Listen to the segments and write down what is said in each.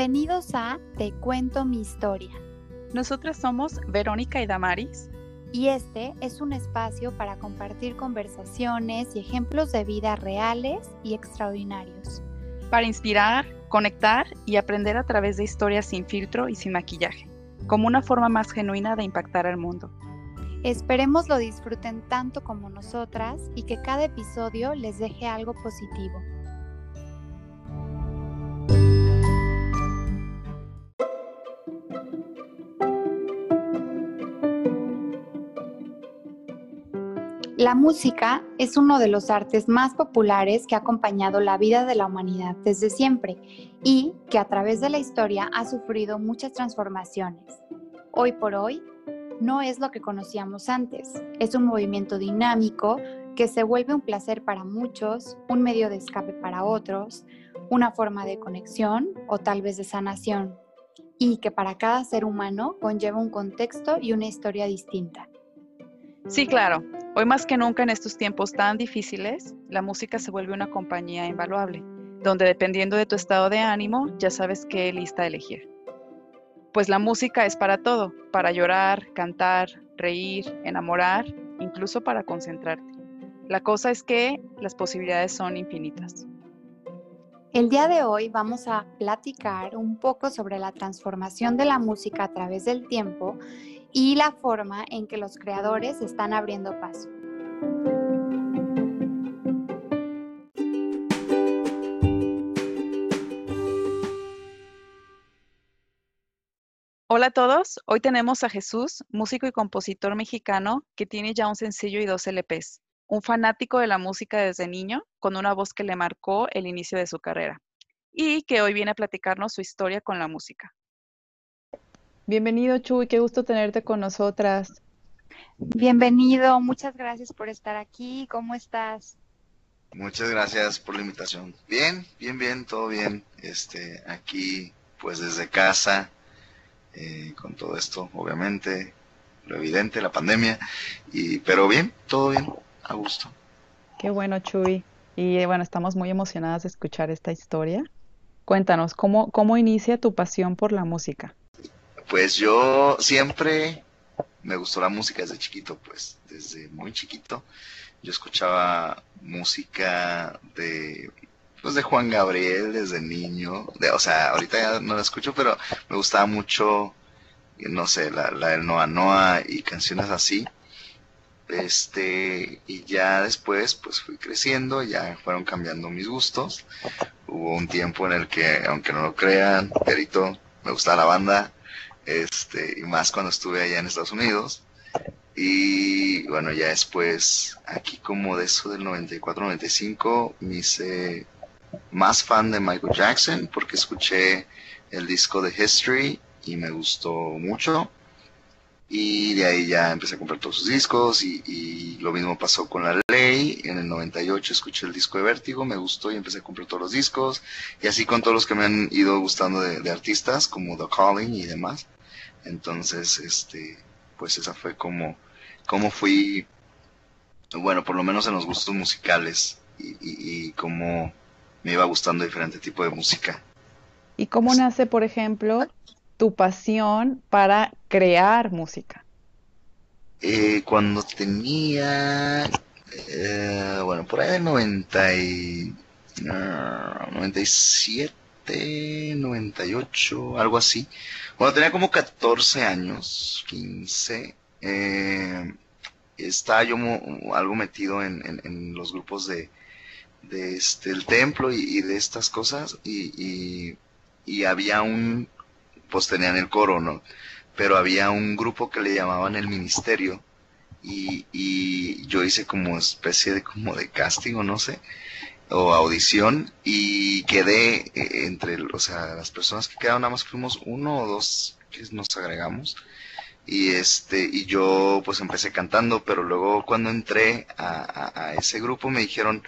Bienvenidos a Te cuento mi historia. Nosotras somos Verónica y Damaris. Y este es un espacio para compartir conversaciones y ejemplos de vida reales y extraordinarios. Para inspirar, conectar y aprender a través de historias sin filtro y sin maquillaje, como una forma más genuina de impactar al mundo. Esperemos lo disfruten tanto como nosotras y que cada episodio les deje algo positivo. La música es uno de los artes más populares que ha acompañado la vida de la humanidad desde siempre y que a través de la historia ha sufrido muchas transformaciones. Hoy por hoy, no es lo que conocíamos antes. Es un movimiento dinámico que se vuelve un placer para muchos, un medio de escape para otros, una forma de conexión o tal vez de sanación, y que para cada ser humano conlleva un contexto y una historia distinta. Sí, claro. Hoy más que nunca en estos tiempos tan difíciles, la música se vuelve una compañía invaluable, donde dependiendo de tu estado de ánimo, ya sabes qué lista elegir. Pues la música es para todo, para llorar, cantar, reír, enamorar, incluso para concentrarte. La cosa es que las posibilidades son infinitas. El día de hoy vamos a platicar un poco sobre la transformación de la música a través del tiempo y la forma en que los creadores están abriendo paso. Hola a todos, hoy tenemos a Jesús, músico y compositor mexicano que tiene ya un sencillo y dos LPs, un fanático de la música desde niño, con una voz que le marcó el inicio de su carrera, y que hoy viene a platicarnos su historia con la música. Bienvenido, Chuy, qué gusto tenerte con nosotras. Bienvenido, muchas gracias por estar aquí. ¿Cómo estás? Muchas gracias por la invitación. Bien, bien, bien, todo bien. Este, aquí, pues desde casa, eh, con todo esto, obviamente, lo evidente, la pandemia, y, pero bien, todo bien, a gusto. Qué bueno, Chuy. Y eh, bueno, estamos muy emocionadas de escuchar esta historia. Cuéntanos, ¿cómo, cómo inicia tu pasión por la música? Pues yo siempre me gustó la música desde chiquito, pues desde muy chiquito. Yo escuchaba música de pues de Juan Gabriel desde niño, de, o sea, ahorita ya no la escucho, pero me gustaba mucho, no sé, la, la del Noa Noa y canciones así. Este, y ya después, pues fui creciendo, ya fueron cambiando mis gustos. Hubo un tiempo en el que, aunque no lo crean, Perito, me gustaba la banda, este, y más cuando estuve allá en Estados Unidos. Y bueno, ya después, aquí como de eso del 94-95, me hice más fan de Michael Jackson porque escuché el disco de History y me gustó mucho. Y de ahí ya empecé a comprar todos sus discos y, y, lo mismo pasó con La Ley. En el 98 escuché el disco de Vértigo, me gustó y empecé a comprar todos los discos. Y así con todos los que me han ido gustando de, de artistas como The Calling y demás. Entonces, este, pues esa fue como, como fui, bueno, por lo menos en los gustos musicales y, y, y cómo me iba gustando diferente tipo de música. ¿Y cómo nace, por ejemplo, tu pasión para crear música? Eh, cuando tenía, eh, bueno, por ahí 90 y, uh, 97, 98, algo así. Cuando tenía como 14 años, 15, eh, estaba yo algo metido en, los grupos de, de este, el templo y, de estas cosas y había un, pues tenían el coro, ¿no? Pero había un grupo que le llamaban el ministerio y, y yo hice como especie de como de casting o no sé, o audición y quedé eh, entre, o sea, las personas que quedaron nada más fuimos uno o dos que nos agregamos y este y yo pues empecé cantando pero luego cuando entré a, a, ese grupo me dijeron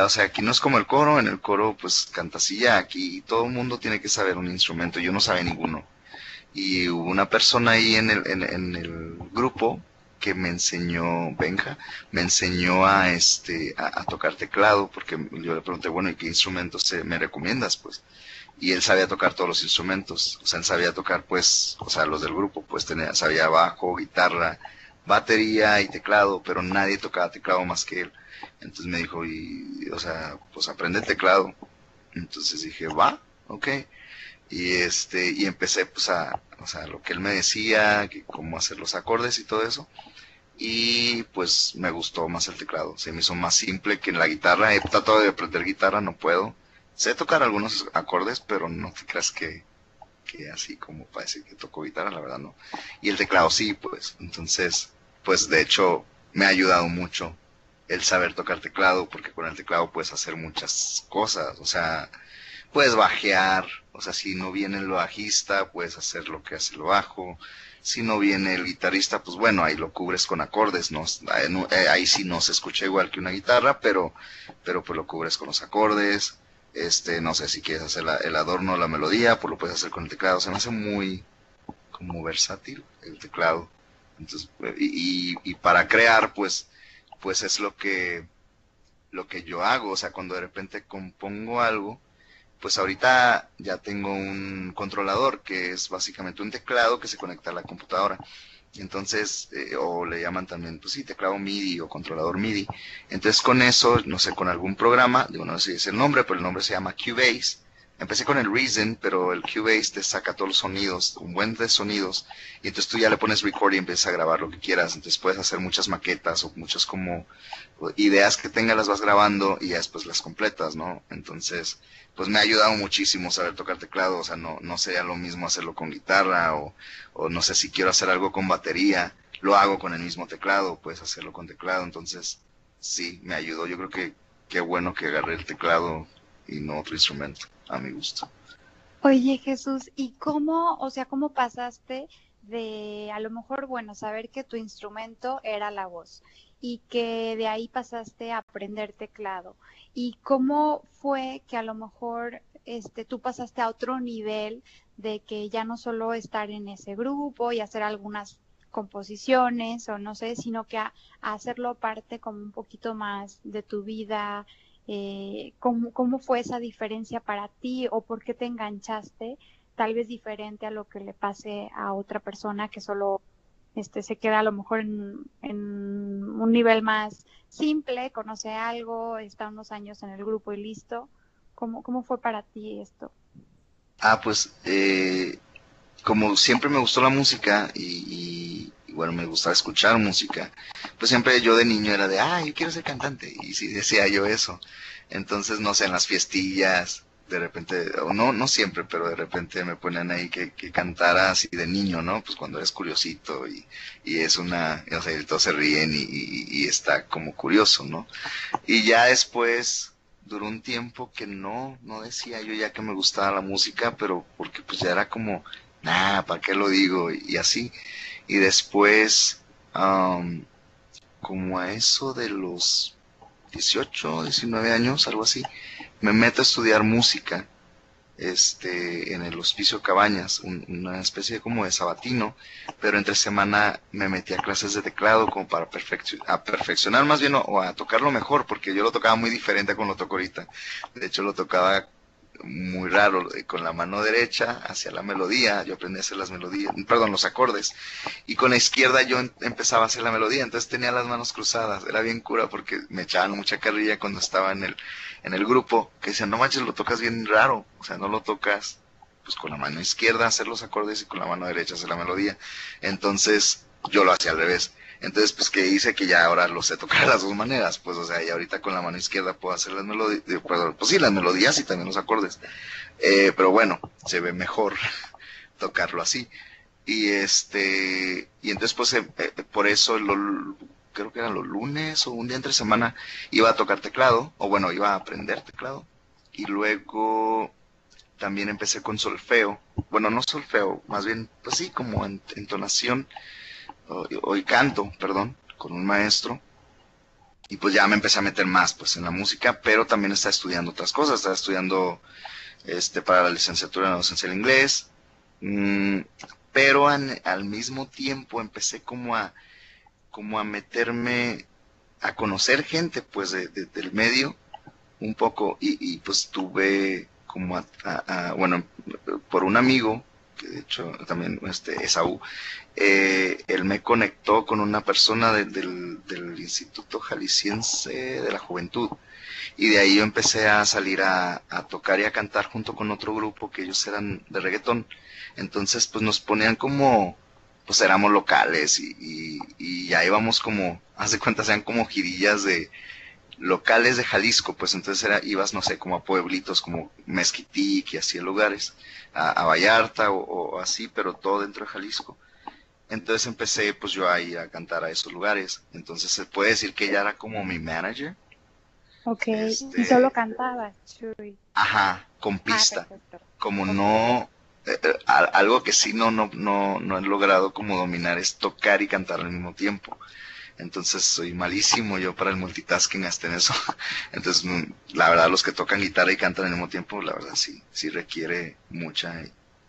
o sea aquí no es como el coro en el coro pues cantasilla aquí todo el mundo tiene que saber un instrumento yo no sabía ninguno y hubo una persona ahí en el, en, el grupo que me enseñó, Benja, me enseñó a este, a, tocar teclado, porque yo le pregunté, bueno, ¿y qué instrumentos me recomiendas? Pues, y él sabía tocar todos los instrumentos, o sea, él sabía tocar, pues, o sea, los del grupo, pues tenía, sabía bajo, guitarra, batería y teclado, pero nadie tocaba teclado más que él. Entonces me dijo, y, o sea, pues aprende teclado. Entonces dije, va, ok. Y este, y empecé pues a, o sea, lo que él me decía, que cómo hacer los acordes y todo eso. Y pues me gustó más el teclado. Se me hizo más simple que en la guitarra. He tratado de aprender guitarra, no puedo. Sé tocar algunos acordes, pero no te creas que, que así como parece que toco guitarra, la verdad no. Y el teclado sí, pues. Entonces, pues de hecho me ha ayudado mucho el saber tocar teclado, porque con el teclado puedes hacer muchas cosas. O sea, puedes bajear, o sea, si no viene el bajista, puedes hacer lo que hace el bajo. Si no viene el guitarrista, pues bueno, ahí lo cubres con acordes, no, eh, ahí sí no se escucha igual que una guitarra, pero, pero pues lo cubres con los acordes. Este, no sé si quieres hacer el adorno, la melodía, pues lo puedes hacer con el teclado. Se me hace muy como versátil el teclado. Entonces, y, y para crear, pues, pues es lo que, lo que yo hago. O sea, cuando de repente compongo algo, pues ahorita ya tengo un controlador que es básicamente un teclado que se conecta a la computadora. Entonces, eh, o le llaman también, pues sí, teclado MIDI o controlador MIDI. Entonces con eso, no sé, con algún programa, digo, no sé si es el nombre, pero el nombre se llama Cubase Empecé con el Reason, pero el Cubase te saca todos los sonidos, un buen de sonidos, y entonces tú ya le pones record y empiezas a grabar lo que quieras. Entonces puedes hacer muchas maquetas o muchas como ideas que tengas las vas grabando y ya después las completas, ¿no? Entonces, pues me ha ayudado muchísimo saber tocar teclado, o sea, no, no sería lo mismo hacerlo con guitarra o, o no sé si quiero hacer algo con batería, lo hago con el mismo teclado, puedes hacerlo con teclado, entonces sí, me ayudó. Yo creo que qué bueno que agarré el teclado y no otro instrumento a mi gusto. Oye Jesús, ¿y cómo, o sea, cómo pasaste de a lo mejor, bueno, saber que tu instrumento era la voz y que de ahí pasaste a aprender teclado? ¿Y cómo fue que a lo mejor este, tú pasaste a otro nivel de que ya no solo estar en ese grupo y hacer algunas composiciones o no sé, sino que a hacerlo parte como un poquito más de tu vida eh, ¿cómo, ¿cómo fue esa diferencia para ti o por qué te enganchaste? Tal vez diferente a lo que le pase a otra persona que solo este, se queda a lo mejor en, un nivel más simple, conoce algo, está unos años en el grupo y listo. ¿Cómo, cómo fue para ti esto? Ah, pues eh, como siempre me gustó la música y, bueno, me gustaba escuchar música, pues siempre yo de niño era de, ah, yo quiero ser cantante. Y sí decía yo eso. Entonces, no sé, en las fiestillas, de repente, o no, no siempre, pero de repente me ponen ahí que, que cantara así de niño, ¿no? Pues cuando eres curiosito y, y es una, o sea, todos se ríen y, y, está como curioso, ¿no? Y ya después duró un tiempo que no, no decía yo ya que me gustaba la música, pero porque pues ya era como, nah, ¿para qué lo digo? Y, así. Y después, como a eso de los 18, 19 años, algo así, me meto a estudiar música este, en el Hospicio Cabañas, una especie como de sabatino, pero entre semana me metí a clases de teclado como para perfeccionar más bien o, a tocarlo mejor, porque yo lo tocaba muy diferente a como lo toco ahorita. De hecho, lo tocaba muy raro, eh, con la mano derecha hacia la melodía, yo aprendí a hacer las melodías, perdón, los acordes, y con la izquierda yo em, empezaba a hacer la melodía, entonces tenía las manos cruzadas, era bien cura porque me echaban mucha carrilla cuando estaba en el, en el grupo, que decían, no manches, lo tocas bien raro, o sea, no lo tocas pues con la mano izquierda hacer los acordes y con la mano derecha hacer la melodía, entonces yo lo hacía al revés. Entonces, pues que hice que ya ahora lo sé tocar las dos maneras, pues o sea, y ahorita con la mano izquierda puedo hacer las melodías, pues sí, las melodías y también los acordes. Eh, pero bueno, se ve mejor tocarlo así. Y este, y entonces pues eh, eh, por eso lo, creo que eran los lunes o un día entre semana iba a tocar teclado, o bueno, iba a aprender teclado. Y luego también empecé con solfeo, bueno, no solfeo, más bien, pues sí, como entonación hoy canto, perdón, con un maestro. Y pues ya me empecé a meter más pues en la música, pero también está estudiando otras cosas, está estudiando este para la licenciatura en docencia del inglés. Mm, pero al mismo tiempo empecé como a como a meterme a conocer gente, pues, del medio, un poco, y, pues tuve como a, bueno, por un amigo, de hecho también este, Esaú, eh, él me conectó con una persona del, del, Instituto Jalisciense de la Juventud, y de ahí yo empecé a salir a, a, tocar y a cantar junto con otro grupo que ellos eran de reggaetón. Entonces, pues nos ponían como, pues éramos locales y, y, y ahí íbamos como, hace cuenta, sean como girillas de locales de Jalisco, pues entonces era, ibas, no sé, como a pueblitos como Mezquitic y así lugares, a, Vallarta o, así, pero todo dentro de Jalisco. Entonces empecé pues yo ahí a cantar a esos lugares. Entonces se puede decir que ella era como mi manager. Ok, y este, solo cantaba, Ajá, con ah, pista. como no, eh, eh, algo que sí no, no, no, no he logrado como dominar es tocar y cantar al mismo tiempo. Entonces soy malísimo yo para el multitasking hasta en eso. Entonces, mm, la verdad, los que tocan guitarra y cantan al mismo tiempo, la verdad sí, sí requiere mucha,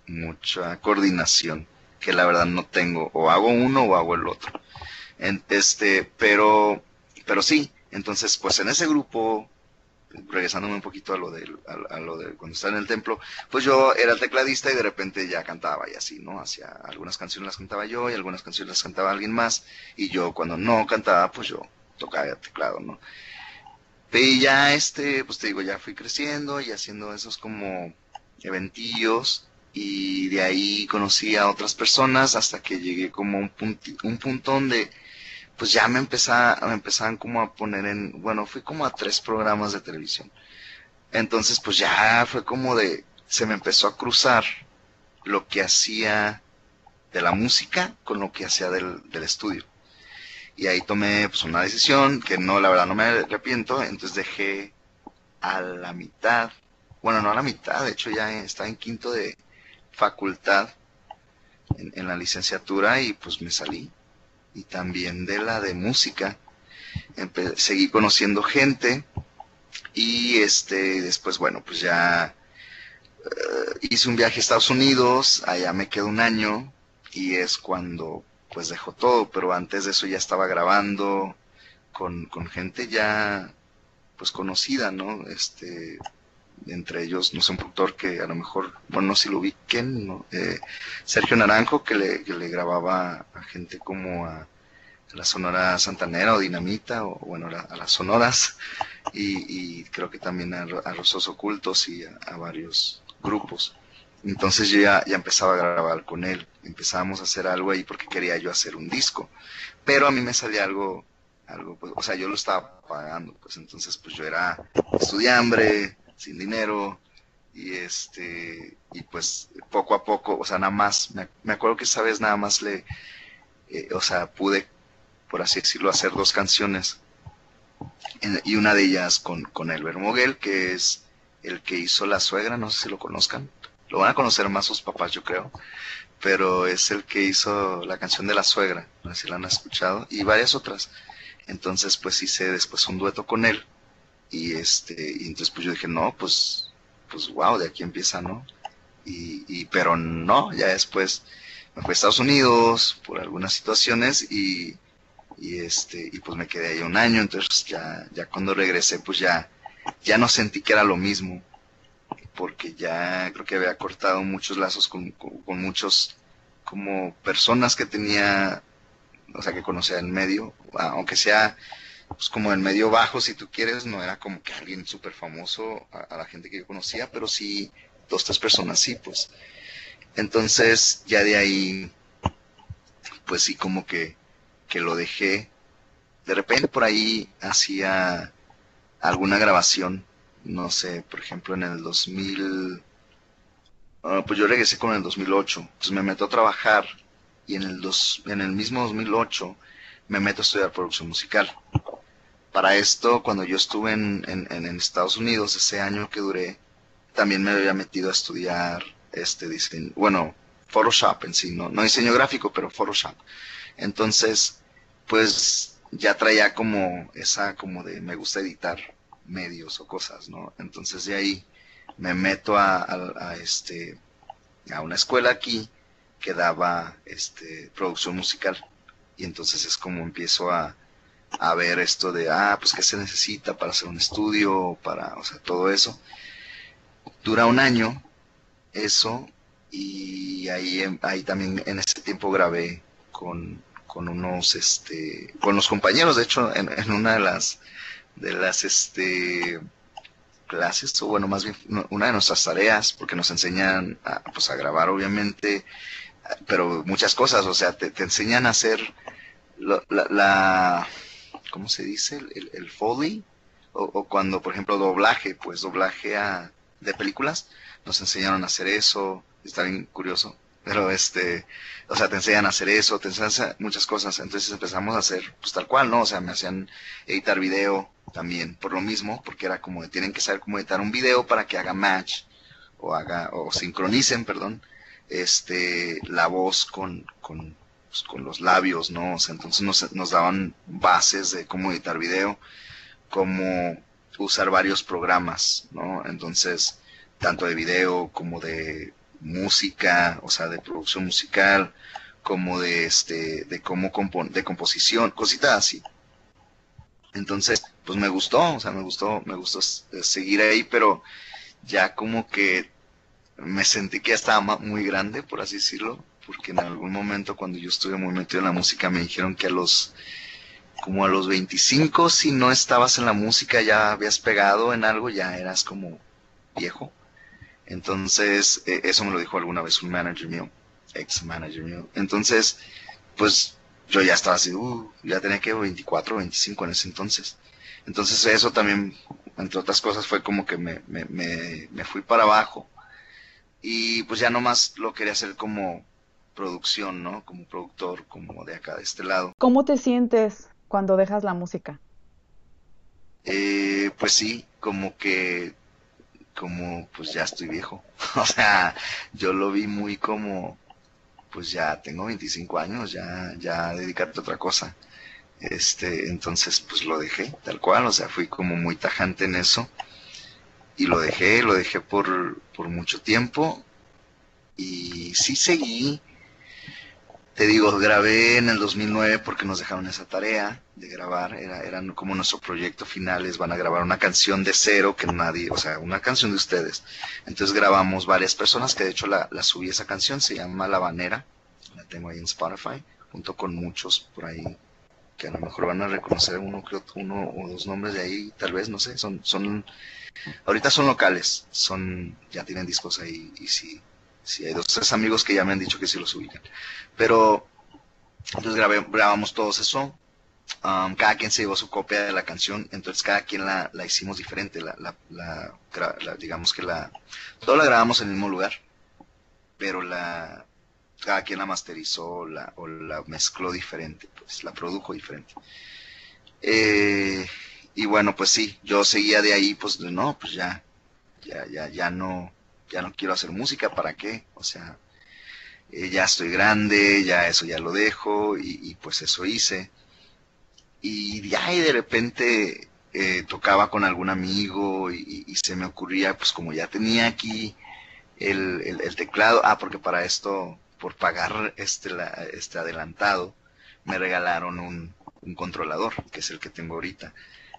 mucha coordinación, que la verdad no tengo. O hago uno o hago el otro. este, pero, pero sí, entonces, pues en ese grupo regresándome un poquito a lo de, a, lo de cuando estaba en el templo, pues yo era tecladista y de repente ya cantaba y así, ¿no? Hacia algunas canciones las cantaba yo y algunas canciones las cantaba alguien más y yo cuando no cantaba, pues yo tocaba el teclado, ¿no? Y ya este, pues te digo, ya fui creciendo y haciendo esos como eventillos y de ahí conocí a otras personas hasta que llegué como un, un punto donde pues ya me, empezaba, me empezaban como a poner en, bueno, fui como a tres programas de televisión. Entonces, pues ya fue como de, se me empezó a cruzar lo que hacía de la música con lo que hacía del, del estudio. Y ahí tomé pues una decisión que no, la verdad no me arrepiento, entonces dejé a la mitad, bueno, no a la mitad, de hecho ya estaba en quinto de facultad en, en la licenciatura y pues me salí y también de la de música. seguí conociendo gente y este después bueno pues ya eh, hice un viaje a Estados Unidos, allá me quedé un año y es cuando pues dejó todo, pero antes de eso ya estaba grabando con, con gente ya pues conocida, ¿no? Este, entre ellos, no sé, un productor que a lo mejor, bueno, no sé si lo ubiquen, ¿no? Eh, Sergio Naranjo, que le, que le grababa a gente como a, la Sonora Santanera o Dinamita, o bueno, a las Sonoras, y, creo que también a, a Rosos Ocultos y a, varios grupos. Entonces yo ya, ya empezaba a grabar con él, empezábamos a hacer algo ahí porque quería yo hacer un disco, pero a mí me salía algo, algo pues, o sea, yo lo estaba pagando, pues entonces pues yo era estudiambre, sin dinero, y este, y pues poco a poco, o sea, nada más, me, acuerdo que esa vez nada más le, eh, o sea, pude, por así decirlo, hacer dos canciones, y una de ellas con, con Elber Moguel, que es el que hizo La Suegra, no sé si lo conozcan, lo van a conocer más sus papás, yo creo, pero es el que hizo la canción de La Suegra, no sé si la han escuchado, y varias otras. Entonces, pues hice después un dueto con él, y este, y entonces pues yo dije, no, pues, pues wow, de aquí empieza, ¿no? Y, y pero no, ya después me fui a Estados Unidos por algunas situaciones y, y este, y pues me quedé ahí un año, entonces ya, ya cuando regresé, pues ya, ya no sentí que era lo mismo, porque ya creo que había cortado muchos lazos con, con, muchos como personas que tenía, o sea, que conocía en medio, aunque sea pues como el medio bajo, si tú quieres, no era como que alguien súper famoso a, la gente que yo conocía, pero sí, dos, tres personas sí, pues. Entonces, ya de ahí, pues sí, como que, que lo dejé. De repente por ahí hacía alguna grabación, no sé, por ejemplo en el 2000, ah, pues yo regresé con el 2008, entonces me meto a trabajar y en el, dos, en el mismo 2008 me meto a estudiar producción musical. Para esto, cuando yo estuve en, en, Estados Unidos, ese año que duré, también me había metido a estudiar este diseño, bueno, Photoshop en sí, no, no diseño gráfico, pero Photoshop. Entonces, pues ya traía como esa, como de me gusta editar medios o cosas, ¿no? Entonces de ahí me meto a, a, este, a una escuela aquí que daba este, producción musical y entonces es como empiezo a, a ver esto de, ah, pues qué se necesita para hacer un estudio, para, o sea, todo eso. Dura un año eso y ahí, ahí también en ese tiempo grabé con, con unos, este, con los compañeros, de hecho, en, una de las, de las, este, clases, o bueno, más bien una de nuestras tareas, porque nos enseñan a, pues, a grabar, obviamente, pero muchas cosas, o sea, te, te enseñan a hacer la, la, ¿cómo se dice? El, el foley, o, cuando, por ejemplo, doblaje, pues doblaje a, de películas, nos enseñaron a hacer eso, está bien curioso, pero este, o sea, te enseñan a hacer eso, te enseñan muchas cosas, entonces empezamos a hacer, pues tal cual, ¿no? O sea, me hacían editar video también, por lo mismo, porque era como, tienen que saber cómo editar un video para que haga match, o haga, o sincronicen, perdón, este, la voz con, con, pues, con los labios, ¿no? O sea, entonces nos, nos daban bases de cómo editar video, cómo usar varios programas, ¿no? Entonces, tanto de video como de música, o sea, de producción musical, como de este, de cómo compon de composición, cositas así. Entonces, pues me gustó, o sea, me gustó, me gustó seguir ahí, pero ya como que me sentí que ya estaba muy grande, por así decirlo, porque en algún momento cuando yo estuve muy metido en la música me dijeron que a los como a los 25 si no estabas en la música ya habías pegado en algo, ya eras como viejo. Entonces, eh, eso me lo dijo alguna vez un manager mío, ex manager mío. Entonces, pues yo ya estaba así, uh, ya tenía que 24, 25 en ese entonces. Entonces eso también, entre otras cosas, fue como que me, me, me, me fui para abajo. Y pues ya nomás lo quería hacer como producción, ¿no? Como productor, como de acá, de este lado. ¿Cómo te sientes cuando dejas la música? Eh, pues sí, como que como pues ya estoy viejo. o sea, yo lo vi muy como, pues ya tengo 25 años, ya, ya dedicarte a otra cosa. Este, entonces pues lo dejé, tal cual, o sea, fui como muy tajante en eso. Y lo dejé, lo dejé por, por mucho tiempo. Y sí seguí, te digo, grabé en el 2009 porque nos dejaron esa tarea de grabar, era, eran como nuestro proyecto final, van a grabar una canción de cero que nadie, o sea, una canción de ustedes. Entonces grabamos varias personas, que de hecho la, la subí esa canción, se llama La Banera, la tengo ahí en Spotify, junto con muchos por ahí que a lo mejor van a reconocer uno, creo, uno o dos nombres de ahí, tal vez, no sé, son, son, ahorita son locales, son, ya tienen discos ahí y sí, sí hay dos, tres amigos que ya me han dicho que sí los ubican. Pero, entonces grabé, grabamos todos eso. Um, cada quien se llevó su copia de la canción, entonces cada quien la, la hicimos diferente. La, digamos que la. Todo la grabamos en el mismo lugar, pero la. Cada quien la masterizó la, o la mezcló diferente, pues la produjo diferente. Eh, y bueno, pues sí, yo seguía de ahí, pues no, pues ya, ya, ya, ya no, ya no quiero hacer música, ¿para qué? O sea, eh, ya estoy grande, ya eso ya lo dejo y, pues eso hice. Y ya de repente eh, tocaba con algún amigo y, se me ocurría, pues como ya tenía aquí el, el, teclado, ah, porque para esto, por pagar este, la, este adelantado, me regalaron un, un controlador, que es el que tengo ahorita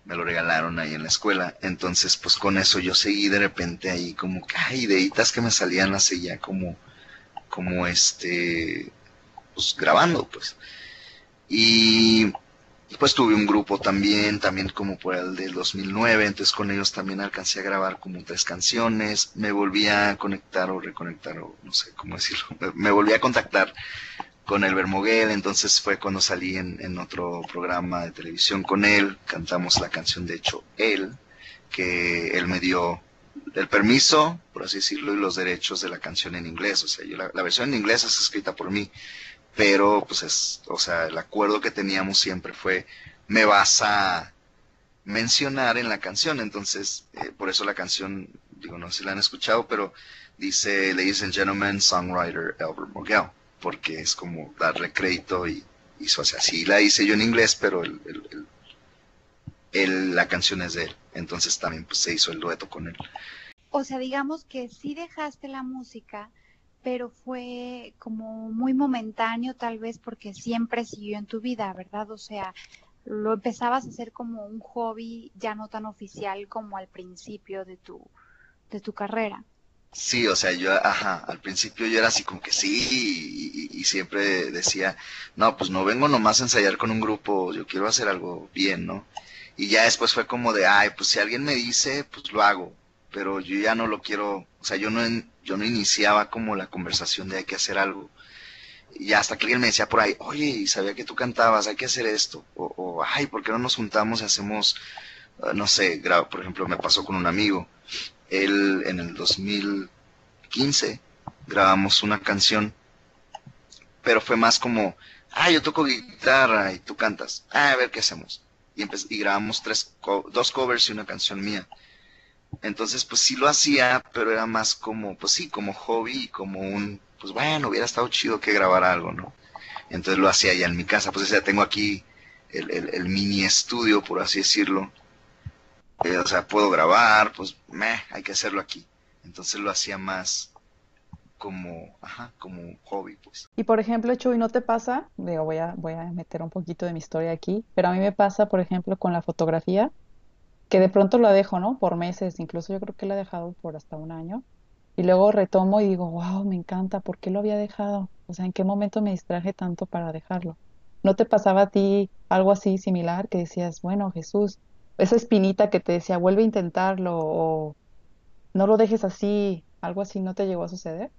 me lo regalaron ahí en la escuela. Entonces, pues con eso yo seguí de repente ahí como que hay ideitas que me salían así ya como como este, pues grabando, pues. Y pues tuve un grupo también, también como por el del 2009, entonces con ellos también alcancé a grabar como tres canciones, me volví a conectar o reconectar, o no sé cómo decirlo, me volví a contactar con el Bermoguel, entonces fue cuando salí en, en, otro programa de televisión con él, cantamos la canción, de hecho, él, que él me dio el permiso, por así decirlo, y los derechos de la canción en inglés. O sea, yo la, versión en inglés es escrita por mí, pero pues es, o sea, el acuerdo que teníamos siempre fue, me vas a mencionar en la canción. Entonces, eh, por eso la canción, digo, no sé si la han escuchado, pero dice, Ladies and Gentlemen, Songwriter Albert Morgell, porque es como darle crédito y, hizo así. Así la hice yo en inglés, pero el, la canción es de él. Entonces también pues, se hizo el dueto con él. O sea, digamos que sí dejaste la música, pero fue como muy momentáneo tal vez porque siempre siguió en tu vida, ¿verdad? O sea, lo empezabas a hacer como un hobby ya no tan oficial como al principio de tu, de tu carrera. Sí, o sea, yo, ajá, al principio yo era así como que sí, y, siempre decía, no, pues no vengo nomás a ensayar con un grupo, yo quiero hacer algo bien, ¿no? Y ya después fue como de, ay, pues si alguien me dice, pues lo hago, pero yo ya no lo quiero, o sea, yo no, yo no iniciaba como la conversación de hay que hacer algo. Y hasta que alguien me decía por ahí, oye, sabía que tú cantabas, hay que hacer esto, o, o ay, ¿por qué no nos juntamos y hacemos, ah, no sé, por ejemplo, me pasó con un amigo, él en el 2015 grabamos una canción, pero fue más como, ah, yo toco guitarra y tú cantas, ah, a ver qué hacemos. Y, y grabamos tres dos covers y una canción mía. Entonces, pues sí lo hacía, pero era más como, pues sí, como hobby, como un, pues bueno, hubiera estado chido que grabar algo, ¿no? Entonces lo hacía ya en mi casa, pues ya tengo aquí el, el mini estudio, por así decirlo, eh, o sea, puedo grabar, pues, meh, hay que hacerlo aquí. Entonces lo hacía más como, ajá, como un hobby, pues. Y por ejemplo, Chuy, ¿no te pasa? Digo, voy a, voy a meter un poquito de mi historia aquí, pero a mí me pasa, por ejemplo, con la fotografía, que de pronto la dejo, ¿no? Por meses, incluso yo creo que la he dejado por hasta un año. Y luego retomo y digo, wow, me encanta, ¿por qué lo había dejado? O sea, ¿en qué momento me distraje tanto para dejarlo? ¿No te pasaba a ti algo así similar que decías, bueno, Jesús, esa espinita que te decía, vuelve a intentarlo o no lo dejes así, algo así no te llegó a suceder?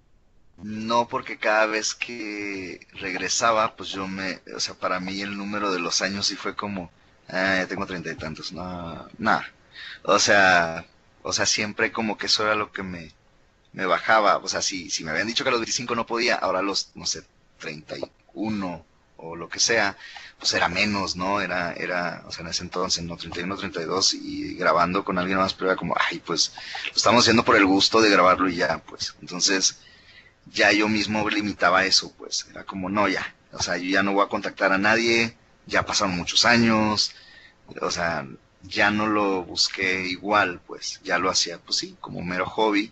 No, porque cada vez que regresaba, pues yo me, o sea, para mí el número de los años sí fue como, ah, ya tengo treinta y tantos, no, nada. O sea, o sea, siempre como que eso era lo que me, me bajaba. O sea, si, si me habían dicho que a los 25 no podía, ahora los, no sé, 31 o lo que sea, pues era menos, ¿no? Era, era, o sea, en ese entonces, no, 31, 32, y grabando con alguien más, pero era como, ay, pues, lo estamos haciendo por el gusto de grabarlo y ya, pues. Entonces, ya yo mismo limitaba eso, pues. Era como, no, ya. O sea, yo ya no voy a contactar a nadie, ya pasaron muchos años, o sea, ya no lo busqué igual, pues, ya lo hacía, pues sí, como mero hobby.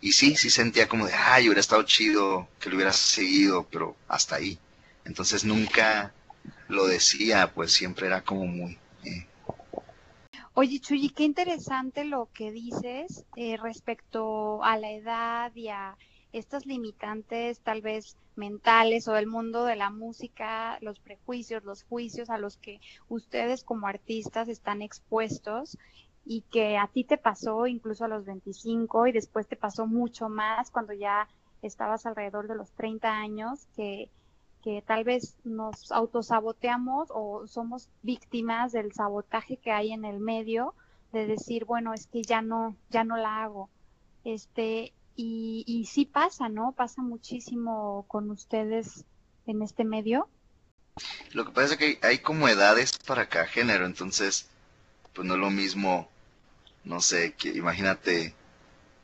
Y sí, sí sentía como de, ay, hubiera estado chido que lo hubieras seguido, pero hasta ahí. Entonces nunca lo decía, pues siempre era como muy... Eh. Oye, Chuyi, qué interesante lo que dices eh, respecto a la edad y a estas limitantes tal vez mentales o del mundo de la música, los prejuicios, los juicios a los que ustedes como artistas están expuestos y que a ti te pasó incluso a los 25 y después te pasó mucho más cuando ya estabas alrededor de los 30 años, que que tal vez nos autosaboteamos o somos víctimas del sabotaje que hay en el medio de decir, bueno, es que ya no, ya no la hago. Este, y, y sí pasa, ¿no? Pasa muchísimo con ustedes en este medio. Lo que pasa es que hay como edades para cada género, entonces, pues no es lo mismo, no sé, que imagínate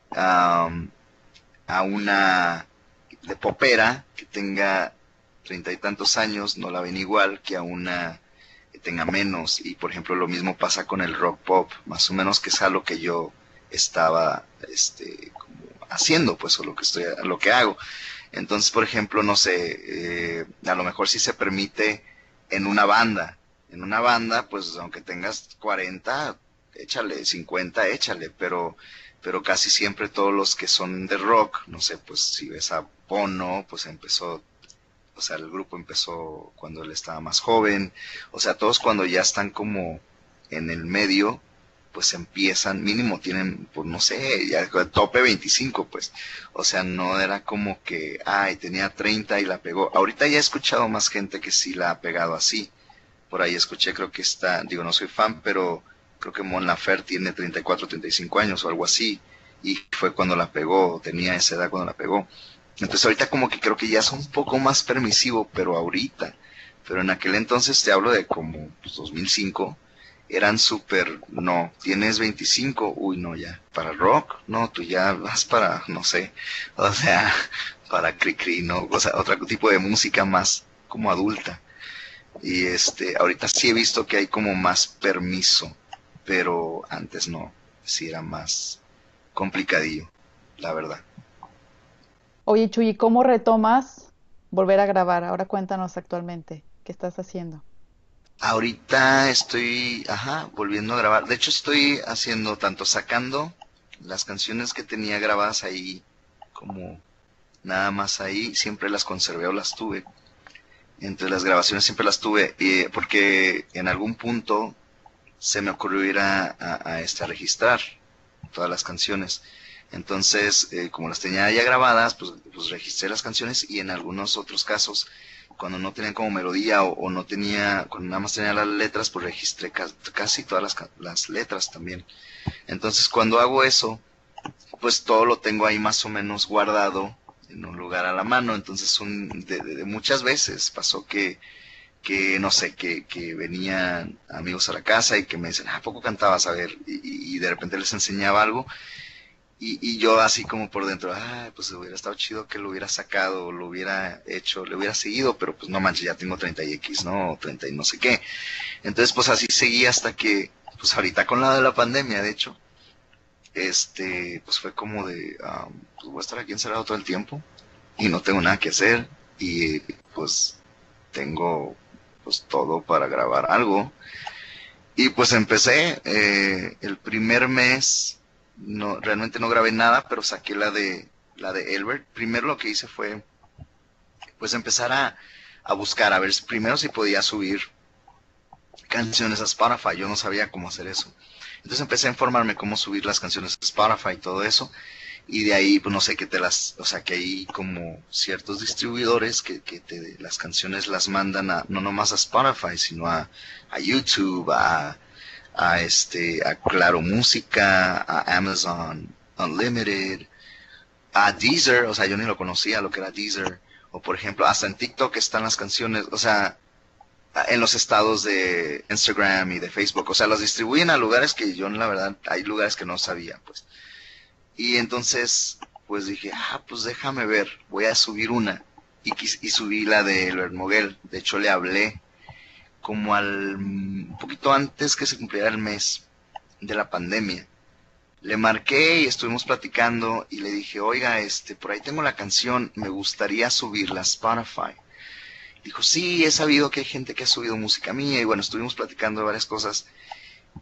a una de popera que tenga treinta y tantos años no la ven igual que a una que tenga menos. Y por ejemplo, lo mismo pasa con el rock pop, más o menos que es algo que yo estaba este, como haciendo, pues, o lo que estoy, lo que hago. Entonces, por ejemplo, no sé, eh, a lo mejor si se permite en una banda. En una banda, pues aunque tengas 40, échale, 50, échale, pero, pero casi siempre todos los que son de rock, no sé, pues si ves a Bono, pues empezó o sea, el grupo empezó cuando él estaba más joven, o sea, todos cuando ya están como en el medio, pues empiezan, mínimo tienen, pues no sé, ya tope 25, pues, o sea, no era como que, ay, tenía 30 y la pegó. Ahorita ya he escuchado más gente que sí la ha pegado así. Por ahí escuché, creo que está, digo, no soy fan, pero creo que Mon Lafer tiene 34, 35 años o algo así, y fue cuando la pegó, tenía esa edad cuando la pegó. Entonces ahorita como que creo que ya es un poco más permisivo, pero ahorita, pero en aquel entonces te hablo de como pues, 2005, eran súper, no, tienes 25, uy, no, ya, para rock, no, tú ya vas para, no sé, o sea, para cri cri, no, o sea, otro tipo de música más como adulta. Y este, ahorita sí he visto que hay como más permiso, pero antes no, sí era más complicadillo, la verdad. Oye, Chuy, ¿cómo retomas volver a grabar? Ahora cuéntanos actualmente, ¿qué estás haciendo? Ahorita estoy, ajá, volviendo a grabar. De hecho, estoy haciendo tanto sacando las canciones que tenía grabadas ahí, como nada más ahí, siempre las conservé o las tuve. Entre las grabaciones siempre las tuve, eh, porque en algún punto se me ocurrió ir a, a, este, a registrar todas las canciones. Entonces, eh, como las tenía ya grabadas, pues, pues registré las canciones y en algunos otros casos cuando no tenían como melodía o, no tenía, cuando nada más tenía las letras, pues registré casi todas las, las, letras también. Entonces cuando hago eso, pues todo lo tengo ahí más o menos guardado en un lugar a la mano. Entonces un, de, muchas veces pasó que, que no sé, que, que, venían amigos a la casa y que me dicen, ¿a poco cantabas? A ver, y, y de repente les enseñaba algo y, y, yo así como por dentro, ah, pues hubiera estado chido que lo hubiera sacado, lo hubiera hecho, le hubiera seguido, pero pues no manches, ya tengo 30 y X, ¿no? 30 y no sé qué. Entonces pues así seguí hasta que, pues ahorita con la de la pandemia, de hecho, este, pues fue como de, pues voy a estar aquí encerrado todo el tiempo y no tengo nada que hacer y pues tengo pues todo para grabar algo. Y pues empecé, eh, el primer mes no, realmente no grabé nada, pero saqué la de, la de Elbert. Primero lo que hice fue, pues empezar a, a buscar, a ver primero si podía subir canciones a Spotify. Yo no sabía cómo hacer eso. Entonces empecé a informarme cómo subir las canciones a Spotify y todo eso. Y de ahí, pues no sé, que te las, o sea, que hay como ciertos distribuidores que, que te, las canciones las mandan a, no nomás a Spotify, sino a, a YouTube, a, a este a Claro Música, a Amazon Unlimited, a Deezer, o sea, yo ni lo conocía lo que era Deezer, o por ejemplo, hasta en TikTok están las canciones, o sea, en los estados de Instagram y de Facebook, o sea, las distribuyen a lugares que yo la verdad hay lugares que no sabía, pues. Y entonces, pues dije, ah, pues déjame ver, voy a subir una. Y, y subí la de Albert Moguel. De hecho, le hablé como al poquito antes que se cumpliera el mes de la pandemia. Le marqué y estuvimos platicando y le dije, oiga, este, por ahí tengo la canción, me gustaría subirla a Spotify. Dijo, sí, he sabido que hay gente que ha subido música mía y bueno, estuvimos platicando de varias cosas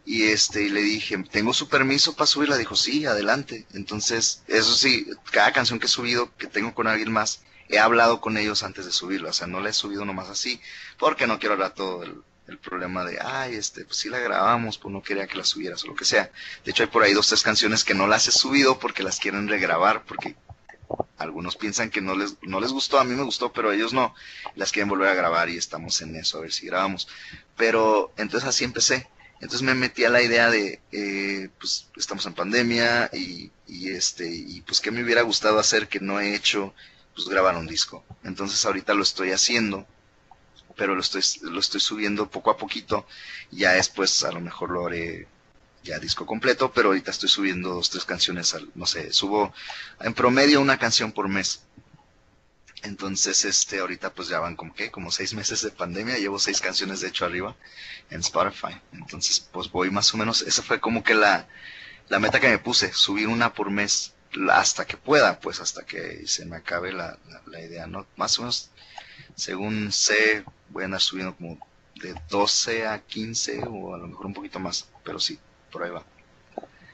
y este, y le dije, ¿tengo su permiso para subirla? Dijo, sí, adelante. Entonces, eso sí, cada canción que he subido, que tengo con alguien más, he hablado con ellos antes de subirlo, o sea, no la he subido nomás así, porque no quiero hablar todo el, problema de, ay, este, pues sí la grabamos, pues no quería que la subieras o lo que sea. De hecho, hay por ahí dos, tres canciones que no las he subido porque las quieren regrabar, porque algunos piensan que no les, no les gustó, a mí me gustó, pero ellos no, las quieren volver a grabar y estamos en eso, a ver si grabamos. Pero entonces así empecé. Entonces me metí a la idea de, eh, pues estamos en pandemia y, y este, y pues qué me hubiera gustado hacer que no he hecho pues grabar un disco. Entonces ahorita lo estoy haciendo, pero lo estoy, lo estoy subiendo poco a poquito. Ya después a lo mejor lo haré ya disco completo, pero ahorita estoy subiendo dos, tres canciones, al, no sé, subo en promedio una canción por mes. Entonces, este, ahorita pues ya van como que, como seis meses de pandemia, llevo seis canciones de hecho arriba en Spotify. Entonces, pues voy más o menos, esa fue como que la, la meta que me puse, subir una por mes hasta que pueda, pues hasta que se me acabe la, la, idea, ¿no? Más o menos, según sé, voy a andar subiendo como de 12 a 15 o a lo mejor un poquito más, pero sí, va.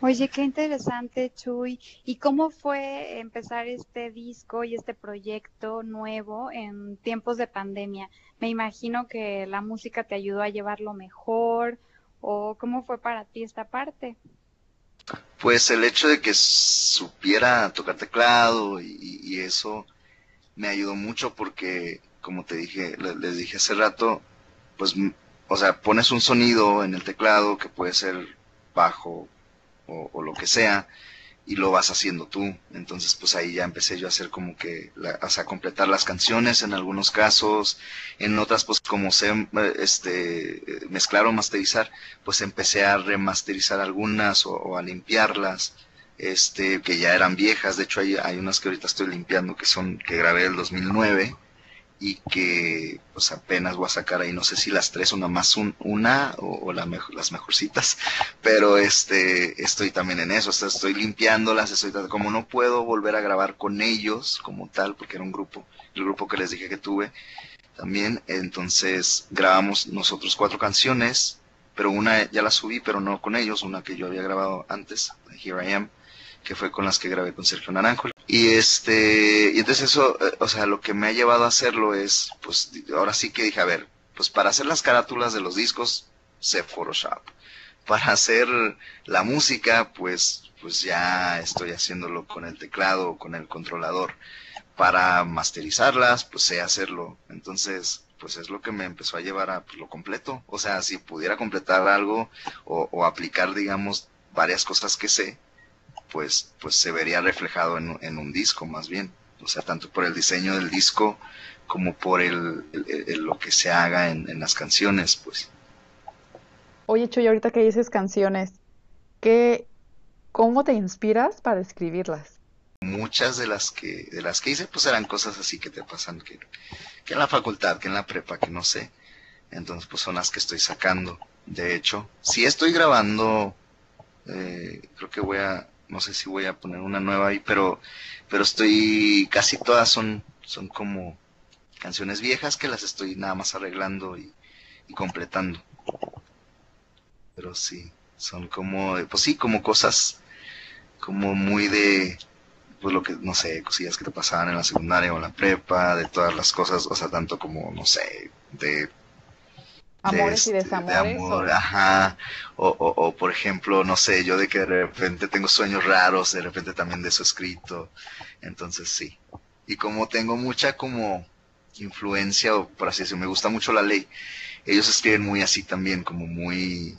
Oye, qué interesante, Chuy. ¿Y cómo fue empezar este disco y este proyecto nuevo en tiempos de pandemia? Me imagino que la música te ayudó a llevarlo mejor o cómo fue para ti esta parte. Pues el hecho de que supiera tocar teclado y, eso me ayudó mucho porque, como te dije, les dije hace rato, pues, o sea, pones un sonido en el teclado que puede ser bajo o lo que sea, y lo vas haciendo tú. Entonces, pues ahí ya empecé yo a hacer como que, o sea, completar las canciones en algunos casos, en otras, pues como sé, este, mezclar o masterizar, pues empecé a remasterizar algunas o, a limpiarlas, este, que ya eran viejas. De hecho, hay, hay unas que ahorita estoy limpiando que son, que grabé el 2009 y que pues apenas voy a sacar ahí, no sé si las tres, una más una o, las mejorcitas, pero este estoy también en eso, estoy limpiándolas, estoy como no puedo volver a grabar con ellos como tal, porque era un grupo, el grupo que les dije que tuve también, entonces grabamos nosotros cuatro canciones, pero una ya la subí, pero no con ellos, una que yo había grabado antes, Here I Am, que fue con las que grabé con Sergio Naranjo. Y este, y entonces eso, eh, o sea, lo que me ha llevado a hacerlo es, pues, ahora sí que dije, a ver, pues para hacer las carátulas de los discos, sé Photoshop. Para hacer la música, pues, pues ya estoy haciéndolo con el teclado o con el controlador. Para masterizarlas, pues sé hacerlo. Entonces, pues es lo que me empezó a llevar a pues, lo completo. O sea, si pudiera completar algo o, o aplicar, digamos, varias cosas que sé, pues, pues se vería reflejado en, un disco más bien. O sea, tanto por el diseño del disco como por el, lo que se haga en, las canciones, pues. Oye, Chuy, ahorita que dices canciones, ¿qué, ¿cómo te inspiras para escribirlas? Muchas de las que, de las que hice, pues eran cosas así que te pasan, que, que en la facultad, que en la prepa, que no sé. Entonces, pues son las que estoy sacando. De hecho, si estoy grabando, eh, creo que voy a, no sé si voy a poner una nueva ahí, pero, pero estoy, casi todas son, son como canciones viejas que las estoy nada más arreglando y, completando. Pero sí, son como, pues sí, como cosas, como muy de, pues lo que, no sé, cosillas que te pasaban en la secundaria o en la prepa, de todas las cosas, o sea, tanto como, no sé, de amores y este, desamores. o... Ajá. O, o, por ejemplo, no sé, yo de que de repente tengo sueños raros, de repente también de eso escrito. Entonces sí. Y como tengo mucha como influencia, o por así decirlo, me gusta mucho la ley, ellos escriben muy así también, como muy,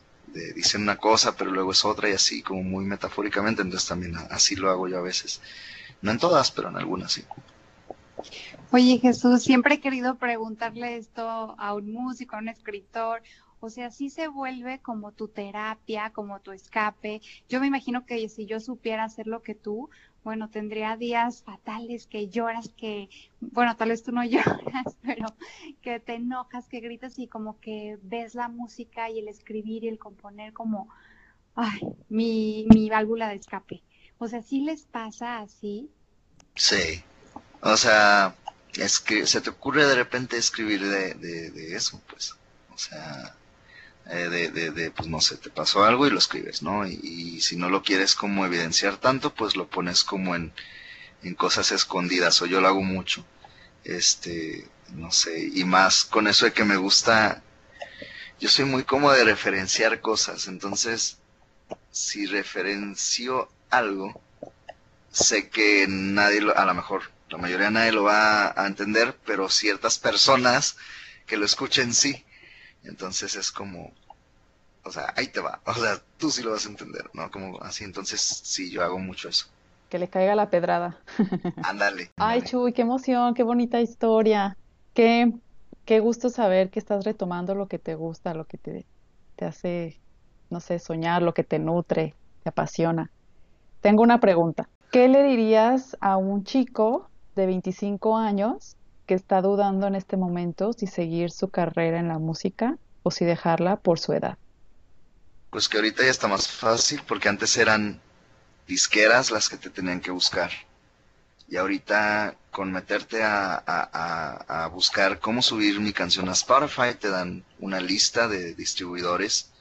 dicen una cosa, pero luego es otra y así, como muy metafóricamente, entonces también así lo hago yo a veces. No en todas, pero en algunas sí. Oye Jesús, siempre he querido preguntarle esto a un músico, a un escritor. O sea, sí se vuelve como tu terapia, como tu escape. Yo me imagino que si yo supiera hacer lo que tú, bueno, tendría días fatales que lloras, que, bueno, tal vez tú no lloras, pero que te enojas, que gritas y como que ves la música y el escribir y el componer como, ay, mi, mi válvula de escape. O sea, ¿sí les pasa así? Sí. O sea, se te ocurre de repente escribir de, de, eso, pues. O sea, eh, de, de, pues no sé, te pasó algo y lo escribes, ¿no? Y, si no lo quieres como evidenciar tanto, pues lo pones como en, en cosas escondidas, o yo lo hago mucho. Este, no sé, y más con eso de que me gusta, yo soy muy cómodo de referenciar cosas, entonces, si referencio algo, sé que nadie lo, a lo mejor la mayoría nadie lo va a entender, pero ciertas personas que lo escuchen sí. Entonces es como, o sea, ahí te va. O sea, tú sí lo vas a entender, ¿no? Como así, entonces sí, yo hago mucho eso. Que le caiga la pedrada. Ándale. Ay, Chuy, qué emoción, qué bonita historia. Qué, qué gusto saber que estás retomando lo que te gusta, lo que te, te hace, no sé, soñar, lo que te nutre, te apasiona. Tengo una pregunta. ¿Qué le dirías a un chico de 25 años que está dudando en este momento si seguir su carrera en la música o si dejarla por su edad? Pues que ahorita ya está más fácil porque antes eran disqueras las que te tenían que buscar. Y ahorita con meterte a, buscar cómo subir mi canción a Spotify, te dan una lista de distribuidores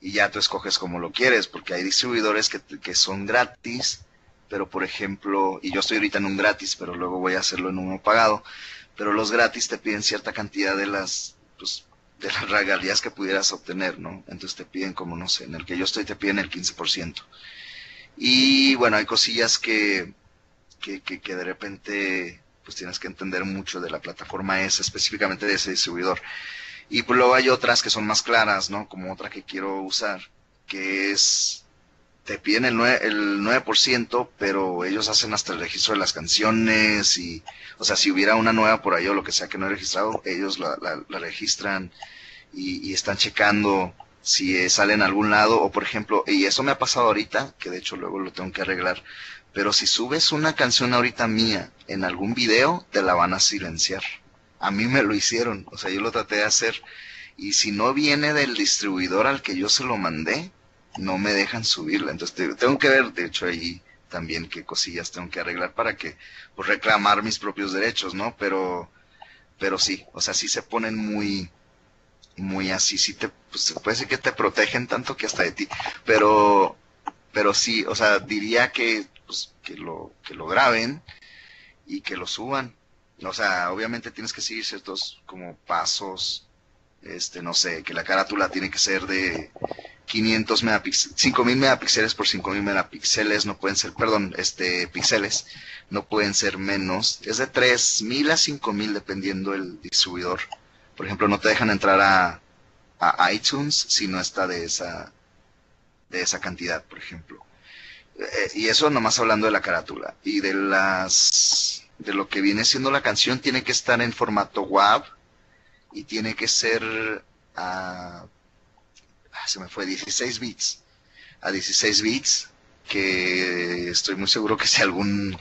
y ya tú escoges como lo quieres, porque hay distribuidores que, que son gratis pero por ejemplo, y yo estoy ahorita en un gratis, pero luego voy a hacerlo en uno pagado, pero los gratis te piden cierta cantidad de las, pues, de las regalías que pudieras obtener, ¿no? Entonces te piden como, no sé, en el que yo estoy te piden el 15%. Y bueno, hay cosillas que, que, que, de repente, pues tienes que entender mucho de la plataforma esa, específicamente de ese distribuidor. Y pues luego hay otras que son más claras, ¿no? Como otra que quiero usar, que es te piden el 9%, el 9%, pero ellos hacen hasta el registro de las canciones y, o sea, si hubiera una nueva por ahí o lo que sea que no he registrado, ellos la, la, registran y, están checando si sale en algún lado o, por ejemplo, y eso me ha pasado ahorita, que de hecho luego lo tengo que arreglar, pero si subes una canción ahorita mía en algún video, te la van a silenciar. a mí me lo hicieron, o sea, yo lo traté de hacer y si no viene del distribuidor al que yo se lo mandé, no me dejan subirla. Entonces tengo que ver, de hecho, ahí también qué cosillas tengo que arreglar para que pues, reclamar mis propios derechos, ¿no? Pero, pero sí, o sea, sí se ponen muy, muy así, sí te, pues puede decir que te protegen tanto que hasta de ti, pero, pero sí, o sea, diría que, pues, que lo, que lo graben y que lo suban. O sea, obviamente tienes que seguir ciertos como pasos, este, no sé, que la carátula tiene que ser de 500 megapíxeles, 5000 megapíxeles por 5000 megapíxeles, no pueden ser, perdón, este, píxeles, no pueden ser menos, es de 3000 a 5000 dependiendo el distribuidor. Por ejemplo, no te dejan entrar a, a iTunes si no está de esa, de esa cantidad, por ejemplo. Eh, y eso nomás hablando de la carátula. Y de las de lo que viene siendo la canción tiene que estar en formato WAV y tiene que ser ah, se me fue 16 bits a 16 bits que estoy muy seguro que si algún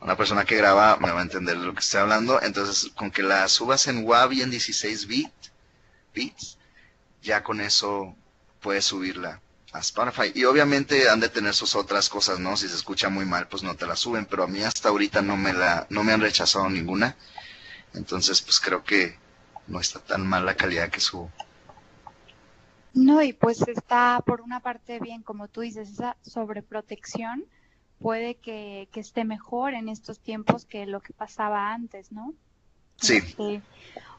una persona que graba me va a entender de lo que estoy hablando entonces con que la subas en WAV y en 16 bits ya con eso puedes subirla a Spotify. Y obviamente han de tener sus otras cosas, ¿no? Si se escucha muy mal, pues no te la suben, pero a mí hasta ahorita no me la, no me han rechazado ninguna. Entonces, pues creo que no está tan mal la calidad que subo. No, y pues está por una parte bien, como tú dices, esa sobreprotección puede que, que esté mejor en estos tiempos que lo que pasaba antes, ¿no? Sí. Este,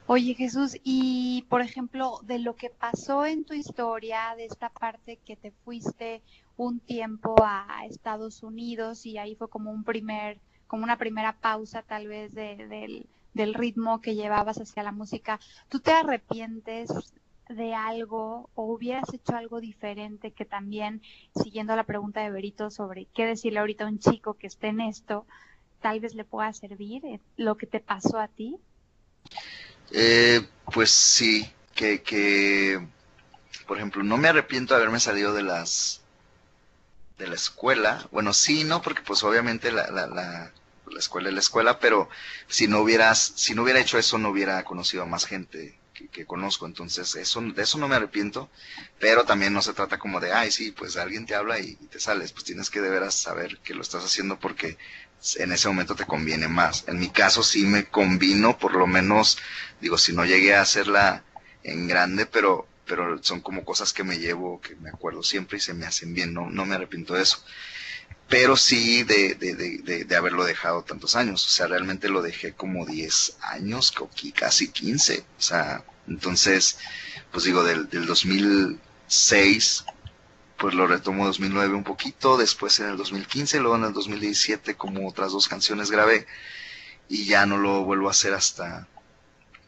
Oye Jesús, y por ejemplo, de lo que pasó en tu historia, de esta parte que te fuiste un tiempo a Estados Unidos y ahí fue como un primer, como una primera pausa tal vez del, del ritmo que llevabas hacia la música, ¿tú te arrepientes de algo o hubieras hecho algo diferente que también, siguiendo la pregunta de Berito sobre qué decirle ahorita a un chico que esté en esto, tal vez le pueda servir eh, lo que te pasó a ti? Eh, pues sí, que, que, por ejemplo, no me arrepiento de haberme salido de las de la escuela. Bueno, sí, no, porque pues obviamente la, la, la, la escuela es la escuela, pero si no hubieras, si no hubiera hecho eso, no hubiera conocido a más gente que, conozco. Entonces, eso, de eso no me arrepiento, pero también no se trata como de, ay, sí, pues alguien te habla y, te sales. Pues tienes que de veras saber que lo estás haciendo porque en ese momento te conviene más. En mi caso sí me convino, por lo menos, digo, si no llegué a hacerla en grande, pero, pero son como cosas que me llevo, que me acuerdo siempre y se me hacen bien, no, no me arrepiento de eso. Pero sí de, de, de, de haberlo dejado tantos años, o sea, realmente lo dejé como 10 años, casi 15, o sea, entonces, pues digo, del, del 2006 pues lo retomo 2009 un poquito, después en el 2015, luego en el 2017 como otras dos canciones grabé y ya no lo vuelvo a hacer hasta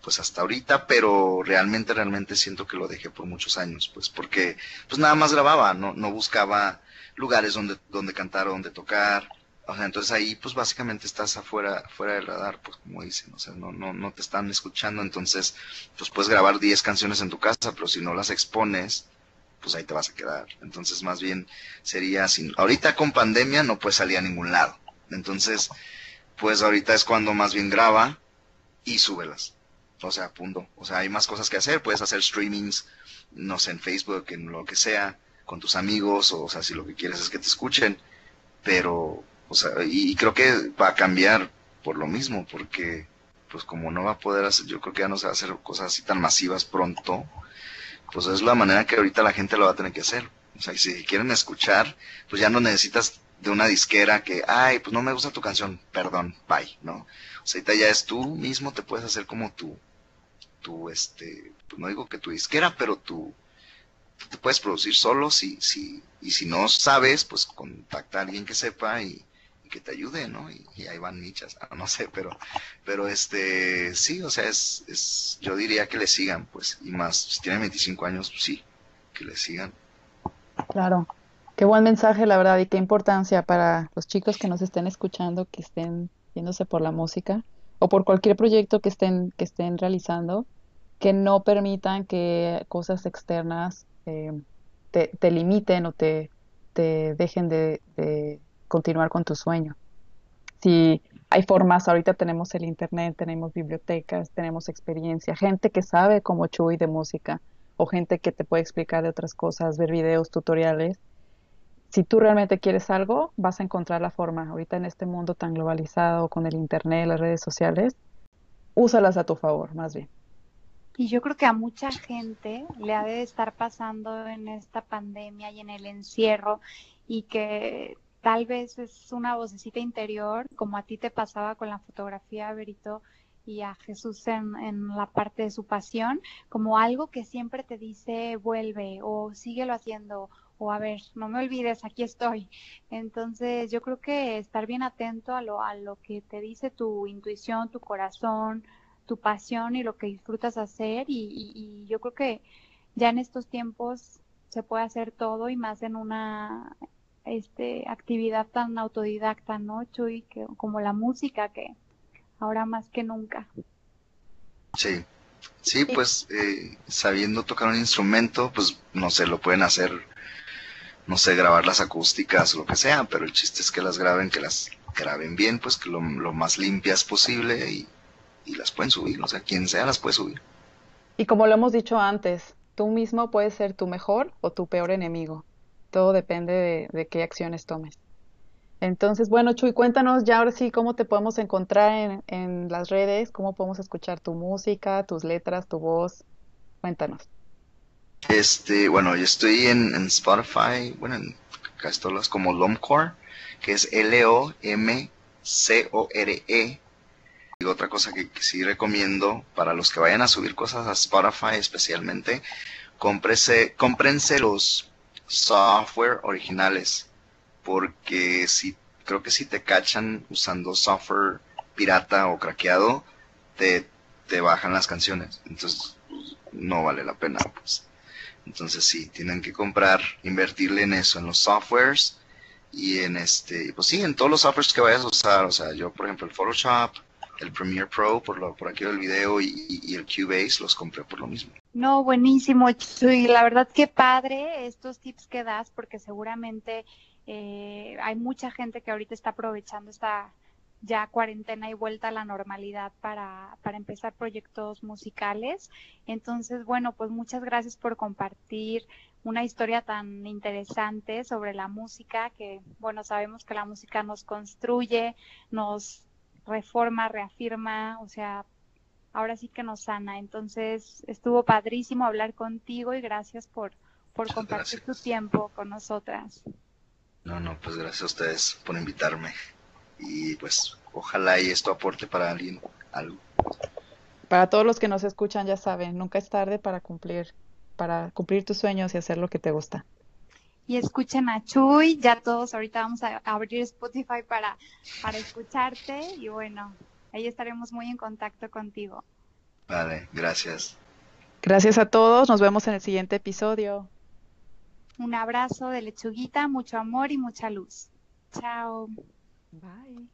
pues hasta ahorita, pero realmente realmente siento que lo dejé por muchos años, pues porque pues nada más grababa, no no buscaba lugares donde donde cantar o donde tocar. O sea, entonces ahí pues básicamente estás afuera fuera del radar, pues como dicen, o sea, no no no te están escuchando, entonces pues puedes grabar 10 canciones en tu casa, pero si no las expones, pues ahí te vas a quedar. Entonces, más bien sería sin ahorita con pandemia no puedes salir a ningún lado. Entonces, pues ahorita es cuando más bien graba y súbelas. O sea, punto. O sea, hay más cosas que hacer. Puedes hacer streamings, no sé, en Facebook, en lo que sea, con tus amigos, o, sea, si lo que quieres es que te escuchen. Pero, o sea, y, y creo que va a cambiar por lo mismo, porque, pues como no va a poder hacer, yo creo que ya no se va a hacer cosas así tan masivas pronto pues es la manera que ahorita la gente lo va a tener que hacer. O sea, si quieren escuchar, pues ya no necesitas de una disquera que, ay, pues no me gusta tu canción, perdón, bye, ¿no? O sea, ya es tú mismo, te puedes hacer como tú, tú, este, pues no digo que tu disquera, pero tú, te puedes producir solo, si, si, y si no sabes, pues contacta a alguien que sepa y, que te ayude, ¿no? Y, ahí van michas, ah, no sé, pero, pero este, sí, o sea, es, es, yo diría que le sigan, pues, y más, si tienen 25 años, pues sí, que le sigan. Claro, qué buen mensaje, la verdad, y qué importancia para los chicos que nos estén escuchando, que estén yéndose por la música o por cualquier proyecto que estén, que estén realizando, que no permitan que cosas externas eh, te, te, limiten o te, te dejen de continuar con tu sueño. Si hay formas, ahorita tenemos el internet, tenemos bibliotecas, tenemos experiencia, gente que sabe como Chuy de música o gente que te puede explicar de otras cosas, ver videos, tutoriales. Si tú realmente quieres algo, vas a encontrar la forma. Ahorita en este mundo tan globalizado con el internet, las redes sociales, úsalas a tu favor, más bien. Y yo creo que a mucha gente le ha de estar pasando en esta pandemia y en el encierro y que tal vez es una vocecita interior, como a ti te pasaba con la fotografía, Berito, y a Jesús en, en, la parte de su pasión, como algo que siempre te dice vuelve o síguelo haciendo o a ver, no me olvides, aquí estoy. Entonces yo creo que estar bien atento a lo, a lo que te dice tu intuición, tu corazón, tu pasión y lo que disfrutas hacer y, y yo creo que ya en estos tiempos se puede hacer todo y más en una este, actividad tan autodidacta, ¿no, Chuy? Que, como la música, que ahora más que nunca. Sí, sí, pues eh, sabiendo tocar un instrumento, pues no sé, lo pueden hacer, no sé, grabar las acústicas o lo que sea, pero el chiste es que las graben, que las graben bien, pues que lo, lo más limpias posible y, y las pueden subir, o sea, quien sea las puede subir. Y como lo hemos dicho antes, tú mismo puedes ser tu mejor o tu peor enemigo todo depende de, qué acciones tomes. Entonces, bueno, Chuy, cuéntanos ya ahora sí cómo te podemos encontrar en, las redes, cómo podemos escuchar tu música, tus letras, tu voz. Cuéntanos. Este, bueno, yo estoy en, Spotify, bueno, en casi todas como Lomcore, que es L-O-M-C-O-R-E. Y otra cosa que, sí recomiendo para los que vayan a subir cosas a Spotify especialmente, cómprese, cómprense los software originales, porque si creo que si te cachan usando software pirata o craqueado, te, te bajan las canciones, entonces no vale la pena, pues. Entonces sí, tienen que comprar, invertirle en eso, en los softwares y en este, pues sí, en todos los softwares que vayas a usar, o sea, yo por ejemplo el Photoshop, el Premiere Pro por, lo, por aquí del video y, y, el Cubase los compré por lo mismo. No, buenísimo, y la verdad que padre estos tips que das porque seguramente eh, hay mucha gente que ahorita está aprovechando esta ya cuarentena y vuelta a la normalidad para, para empezar proyectos musicales. Entonces, bueno, pues muchas gracias por compartir una historia tan interesante sobre la música, que bueno, sabemos que la música nos construye, nos reforma, reafirma, o sea, ahora sí que nos sana. Entonces, estuvo padrísimo hablar contigo y gracias por, por compartir tu tiempo con nosotras. No, no, pues gracias a ustedes por invitarme. Y pues ojalá y esto aporte para alguien algo. Para todos los que nos escuchan, ya saben, nunca es tarde para cumplir, para cumplir tus sueños y hacer lo que te gusta y escuchen a Chuy. Ya todos ahorita vamos a abrir Spotify para, para escucharte y bueno, ahí estaremos muy en contacto contigo. Vale, gracias. Gracias a todos, nos vemos en el siguiente episodio. Un abrazo de lechuguita, mucho amor y mucha luz. Chao. Bye.